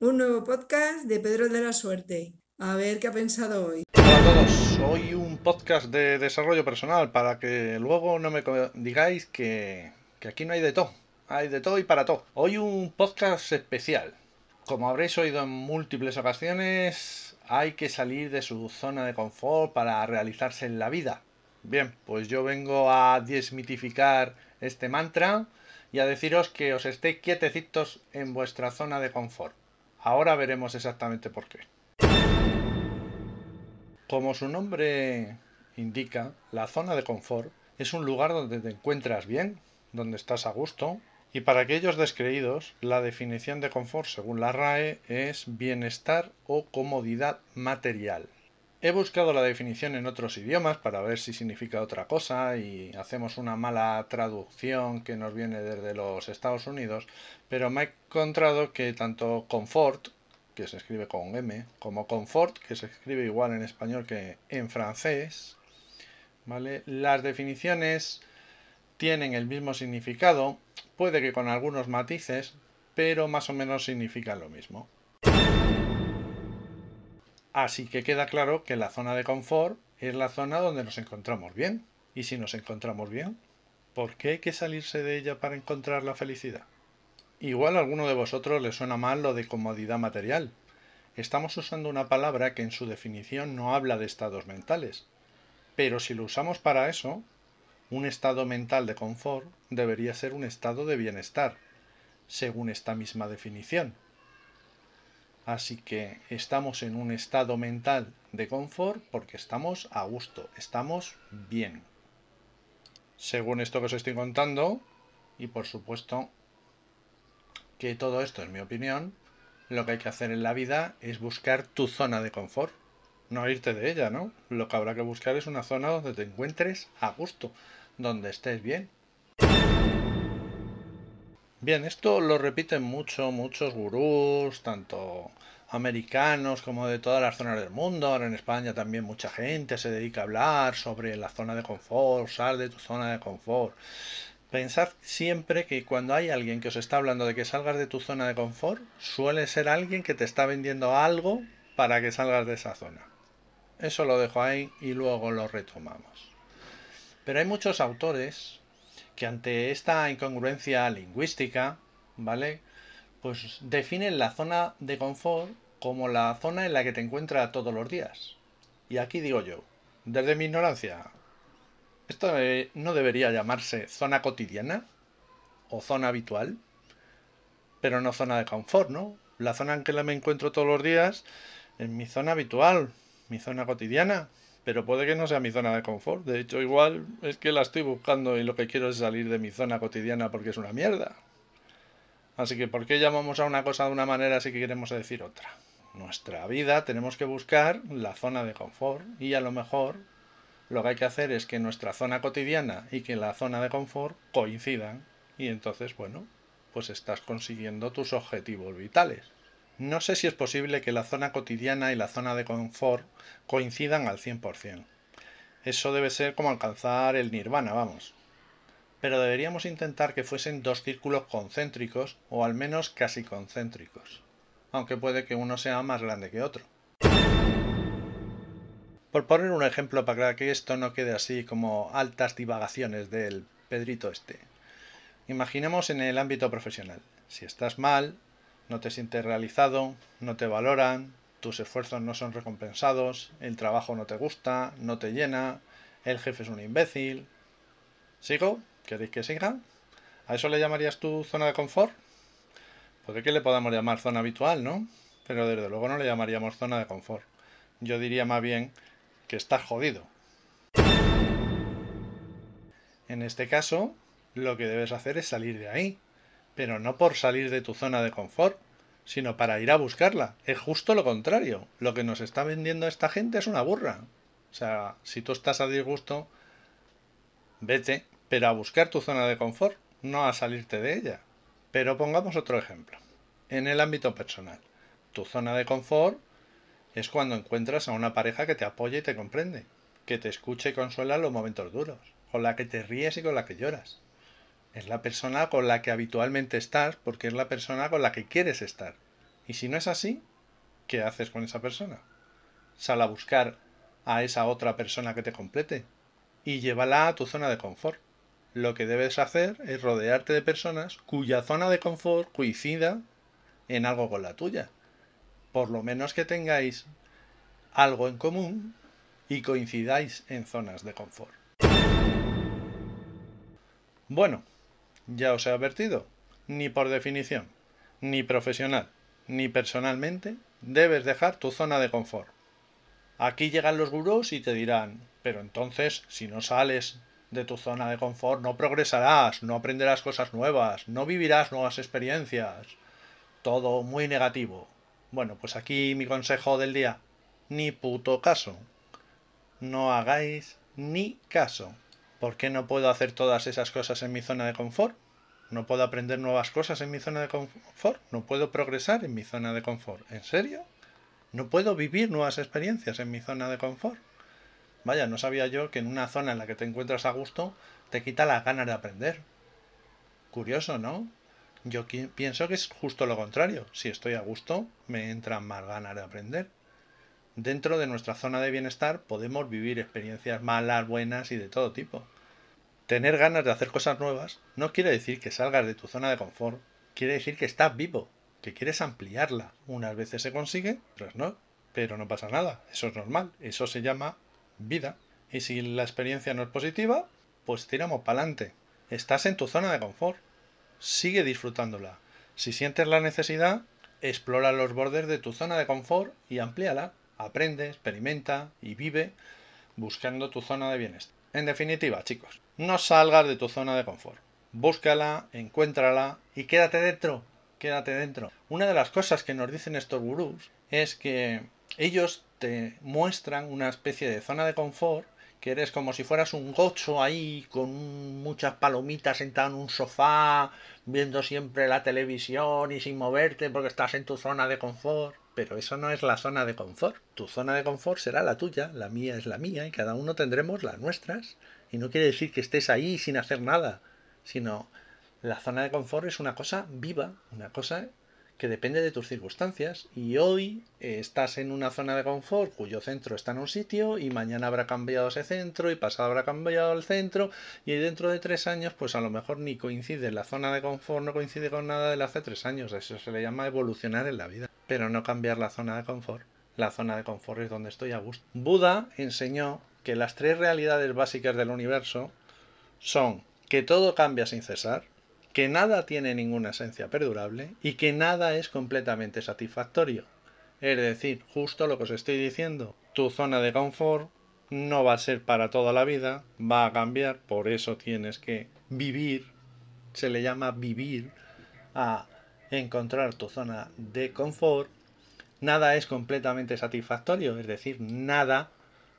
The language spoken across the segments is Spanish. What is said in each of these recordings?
Un nuevo podcast de Pedro de la Suerte. A ver qué ha pensado hoy. Hola a todos, hoy un podcast de desarrollo personal para que luego no me digáis que, aquí no hay de todo. Hay de todo y para todo. Hoy un podcast especial. Como habréis oído en múltiples ocasiones, hay que salir de su zona de confort para realizarse en la vida. Bien, pues yo vengo a desmitificar este mantra y a deciros que os estéis quietecitos en vuestra zona de confort. Ahora veremos exactamente por qué. Como su nombre indica, la zona de confort es un lugar donde te encuentras bien, donde estás a gusto, y para aquellos descreídos, la definición de confort según la RAE es bienestar o comodidad material. He buscado la definición en otros idiomas para ver si significa otra cosa y hacemos una mala traducción que nos viene desde los Estados Unidos, pero me he encontrado que tanto confort, que se escribe con M, como confort, que se escribe igual en español que en francés. Las definiciones tienen el mismo significado, puede que con algunos matices, pero más o menos significan lo mismo. Así que queda claro que la zona de confort es la zona donde nos encontramos bien. Y si nos encontramos bien, ¿por qué hay que salirse de ella para encontrar la felicidad? Igual a alguno de vosotros le suena mal lo de comodidad material. Estamos usando una palabra que en su definición no habla de estados mentales. Pero si lo usamos para eso, un estado mental de confort debería ser un estado de bienestar, según esta misma definición. Así que estamos en un estado mental de confort porque estamos a gusto, estamos bien. Según esto que os estoy contando, y por supuesto que todo esto es mi opinión, lo que hay que hacer en la vida es buscar tu zona de confort, no irte de ella, ¿no? Lo que habrá que buscar es una zona donde te encuentres a gusto, donde estés bien. Bien, esto lo repiten mucho, muchos gurús, tanto americanos como de todas las zonas del mundo. Ahora en España también mucha gente se dedica a hablar sobre la zona de confort, sal de tu zona de confort. Pensad siempre que cuando hay alguien que os está hablando de que salgas de tu zona de confort, suele ser alguien que te está vendiendo algo para que salgas de esa zona. Eso lo dejo ahí y luego lo retomamos. Pero hay muchos autores que ante esta incongruencia lingüística, ¿vale? Pues definen la zona de confort como la zona en la que te encuentras todos los días. Y aquí digo yo, desde mi ignorancia, ¿esto no debería llamarse zona cotidiana? ¿O zona habitual? Pero no zona de confort, ¿no? La zona en que me encuentro todos los días es mi zona habitual, mi zona cotidiana, pero puede que no sea mi zona de confort. De hecho, igual es que la estoy buscando y lo que quiero es salir de mi zona cotidiana porque es una mierda. Así que, ¿por qué llamamos a una cosa de una manera si queremos decir otra? Nuestra vida tenemos que buscar la zona de confort y a lo mejor lo que hay que hacer es que nuestra zona cotidiana y que la zona de confort coincidan y entonces, bueno, pues estás consiguiendo tus objetivos vitales. No sé si es posible que la zona cotidiana y la zona de confort coincidan al 100%. Eso debe ser como alcanzar el nirvana, vamos. Pero deberíamos intentar que fuesen dos círculos concéntricos o al menos casi concéntricos, aunque puede que uno sea más grande que otro. Por poner un ejemplo para que esto no quede así como altas divagaciones del Pedrito este. Imaginemos en el ámbito profesional. Si estás mal, no te sientes realizado, no te valoran, tus esfuerzos no son recompensados, el trabajo no te gusta, no te llena, el jefe es un imbécil. ¿Sigo? ¿Queréis que siga? ¿A eso le llamarías tu zona de confort? Puede que le podamos llamar zona habitual, ¿no? Pero desde luego no le llamaríamos zona de confort. Yo diría más bien que estás jodido. En este caso, lo que debes hacer es salir de ahí, pero no por salir de tu zona de confort, sino para ir a buscarla. Es justo lo contrario. Lo que nos está vendiendo esta gente es una burra. O sea, si tú estás a disgusto, vete, pero a buscar tu zona de confort, no a salirte de ella. Pero pongamos otro ejemplo. En el ámbito personal, tu zona de confort es cuando encuentras a una pareja que te apoya y te comprende, que te escucha y consuela los momentos duros, con la que te ríes y con la que lloras. Es la persona con la que habitualmente estás porque es la persona con la que quieres estar. Y si no es así, ¿qué haces con esa persona? Sal a buscar a esa otra persona que te complete y llévala a tu zona de confort. Lo que debes hacer es rodearte de personas cuya zona de confort coincida en algo con la tuya. Por lo menos que tengáis algo en común y coincidáis en zonas de confort. Bueno, ya os he advertido, ni por definición, ni profesional, ni personalmente, debes dejar tu zona de confort. Aquí llegan los gurús y te dirán, pero entonces, si no sales de tu zona de confort, no progresarás, no aprenderás cosas nuevas, no vivirás nuevas experiencias. Todo muy negativo. Bueno, pues aquí mi consejo del día. Ni puto caso. No hagáis ni caso. ¿Por qué no puedo hacer todas esas cosas en mi zona de confort? ¿No puedo aprender nuevas cosas en mi zona de confort? ¿No puedo progresar en mi zona de confort? ¿En serio? ¿No puedo vivir nuevas experiencias en mi zona de confort? Vaya, no sabía yo que en una zona en la que te encuentras a gusto te quita las ganas de aprender. Curioso, ¿no? Yo pienso que es justo lo contrario. Si estoy a gusto, me entran más ganas de aprender. Dentro de nuestra zona de bienestar podemos vivir experiencias malas, buenas y de todo tipo. Tener ganas de hacer cosas nuevas no quiere decir que salgas de tu zona de confort, quiere decir que estás vivo, que quieres ampliarla. Unas veces se consigue, otras no, pero no pasa nada, eso es normal, eso se llama vida. Y si la experiencia no es positiva, pues tiramos para adelante. Estás en tu zona de confort, sigue disfrutándola. Si sientes la necesidad, explora los bordes de tu zona de confort y amplíala aprende, experimenta y vive buscando tu zona de bienestar. En definitiva, chicos, no salgas de tu zona de confort. Búscala, encuéntrala y quédate dentro. Quédate dentro. Una de las cosas que nos dicen estos gurús es que ellos te muestran una especie de zona de confort que eres como si fueras un gocho ahí con muchas palomitas sentado en un sofá, viendo siempre la televisión y sin moverte porque estás en tu zona de confort pero eso no es la zona de confort. Tu zona de confort será la tuya, la mía es la mía y cada uno tendremos las nuestras. Y no quiere decir que estés ahí sin hacer nada, sino la zona de confort es una cosa viva, una cosa que depende de tus circunstancias. Y hoy estás en una zona de confort cuyo centro está en un sitio y mañana habrá cambiado ese centro y pasado habrá cambiado el centro y dentro de tres años pues a lo mejor ni coincide la zona de confort, no coincide con nada de hace tres años. Eso se le llama evolucionar en la vida pero no cambiar la zona de confort. La zona de confort es donde estoy a gusto. Buda enseñó que las tres realidades básicas del universo son que todo cambia sin cesar, que nada tiene ninguna esencia perdurable y que nada es completamente satisfactorio. Es decir, justo lo que os estoy diciendo, tu zona de confort no va a ser para toda la vida, va a cambiar, por eso tienes que vivir, se le llama vivir a encontrar tu zona de confort, nada es completamente satisfactorio, es decir, nada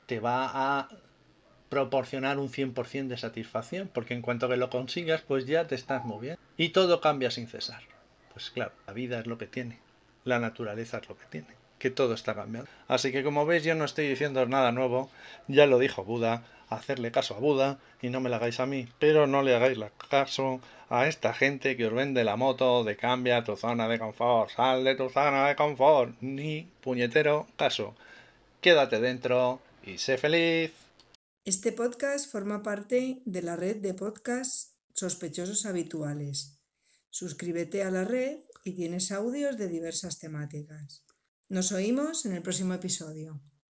te va a proporcionar un 100% de satisfacción, porque en cuanto que lo consigas, pues ya te estás moviendo. Y todo cambia sin cesar. Pues claro, la vida es lo que tiene, la naturaleza es lo que tiene, que todo está cambiando. Así que como veis, yo no estoy diciendo nada nuevo, ya lo dijo Buda, hacerle caso a Buda y no me lo hagáis a mí, pero no le hagáis caso a esta gente que os vende la moto de cambia tu zona de confort, sal de tu zona de confort, ni puñetero caso. Quédate dentro y sé feliz. Este podcast forma parte de la red de podcasts sospechosos habituales. Suscríbete a la red y tienes audios de diversas temáticas. Nos oímos en el próximo episodio.